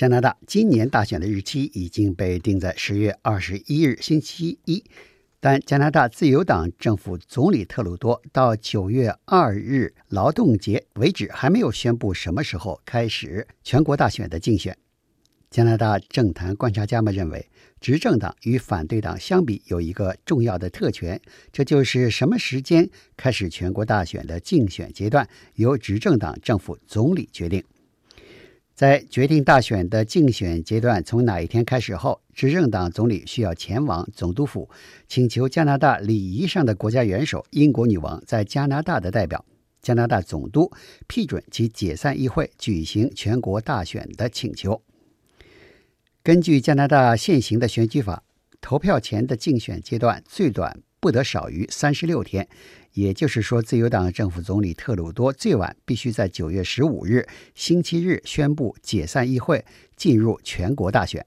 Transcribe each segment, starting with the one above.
加拿大今年大选的日期已经被定在十月二十一日星期一，但加拿大自由党政府总理特鲁多到九月二日劳动节为止还没有宣布什么时候开始全国大选的竞选。加拿大政坛观察家们认为，执政党与反对党相比有一个重要的特权，这就是什么时间开始全国大选的竞选阶段由执政党政府总理决定。在决定大选的竞选阶段从哪一天开始后，执政党总理需要前往总督府，请求加拿大礼仪上的国家元首英国女王在加拿大的代表加拿大总督批准其解散议会，举行全国大选的请求。根据加拿大现行的选举法，投票前的竞选阶段最短不得少于三十六天。也就是说，自由党政府总理特鲁多最晚必须在九月十五日星期日宣布解散议会，进入全国大选。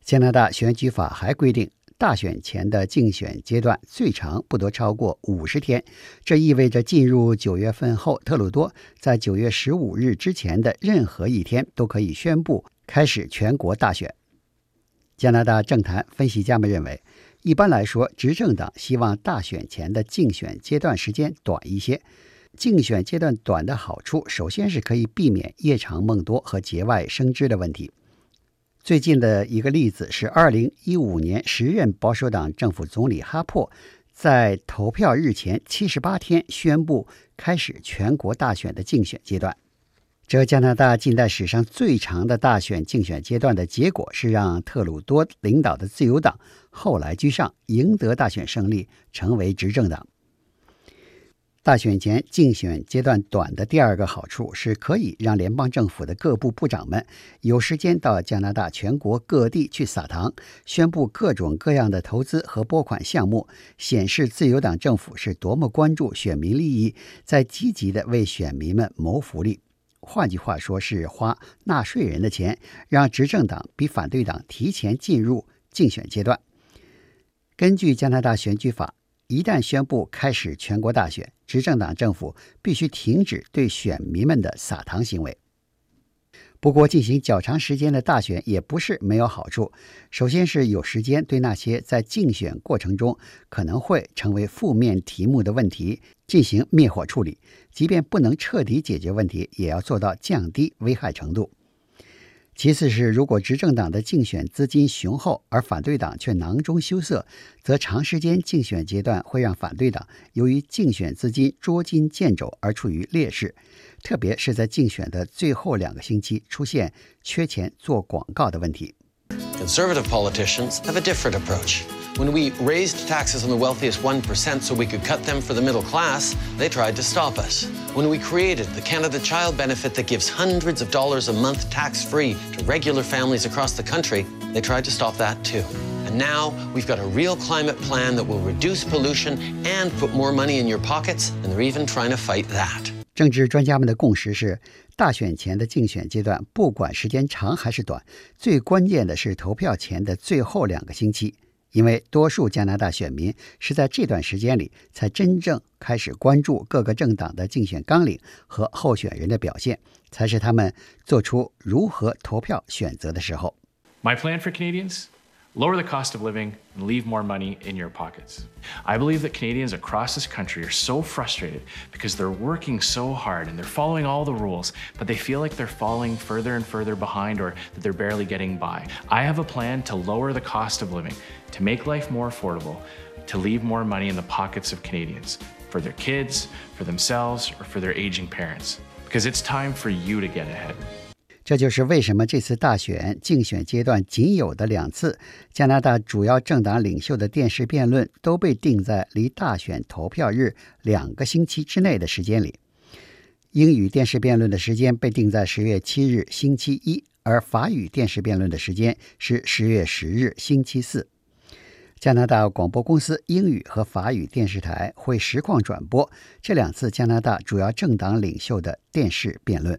加拿大选举法还规定，大选前的竞选阶段最长不得超过五十天。这意味着，进入九月份后，特鲁多在九月十五日之前的任何一天都可以宣布开始全国大选。加拿大政坛分析家们认为。一般来说，执政党希望大选前的竞选阶段时间短一些。竞选阶段短的好处，首先是可以避免夜长梦多和节外生枝的问题。最近的一个例子是，二零一五年时任保守党政府总理哈珀在投票日前七十八天宣布开始全国大选的竞选阶段。这加拿大近代史上最长的大选竞选阶段的结果是让特鲁多领导的自由党后来居上，赢得大选胜利，成为执政党。大选前竞选阶段短的第二个好处是可以让联邦政府的各部部长们有时间到加拿大全国各地去撒糖，宣布各种各样的投资和拨款项目，显示自由党政府是多么关注选民利益，在积极的为选民们谋福利。换句话说，是花纳税人的钱，让执政党比反对党提前进入竞选阶段。根据加拿大选举法，一旦宣布开始全国大选，执政党政府必须停止对选民们的撒糖行为。不过，进行较长时间的大选也不是没有好处。首先是有时间对那些在竞选过程中可能会成为负面题目的问题进行灭火处理，即便不能彻底解决问题，也要做到降低危害程度。其次是，如果执政党的竞选资金雄厚，而反对党却囊中羞涩，则长时间竞选阶段会让反对党由于竞选资金捉襟见肘而处于劣势，特别是在竞选的最后两个星期出现缺钱做广告的问题。Conservative politicians have a different approach. When we raised taxes on the wealthiest 1% so we could cut them for the middle class, they tried to stop us. When we created the Canada Child Benefit that gives hundreds of dollars a month tax free to regular families across the country, they tried to stop that too. And now we've got a real climate plan that will reduce pollution and put more money in your pockets, and they're even trying to fight that. 政治专家们的共识是，大选前的竞选阶段，不管时间长还是短，最关键的是投票前的最后两个星期。 因为多数加拿大选民是在这段时间里才真正开始关注各个政党的竞选纲领和候选人的表现，才是他们做出如何投票选择的时候。My plan for Canadians. Lower the cost of living, and leave more money in your pockets. I believe that Canadians across this country are so frustrated because they're working so hard and they're following all the rules, but they feel like they're falling further and further behind or that they're barely getting by. I have a plan to lower the cost of living, to make life more affordable, to leave more money in the pockets of Canadians for their kids, for themselves, or for their aging parents. Because it's time for you to get ahead. 这就是为什么这次大选竞选阶段仅有的两次加拿大主要政党领袖的电视辩论都被定在离大选投票日两个星期之内的时间里。英语电视辩论的时间被定在十月七日星期一，而法语电视辩论的时间是十月十日星期四。加拿大广播公司英语和法语电视台会实况转播这两次加拿大主要政党领袖的电视辩论。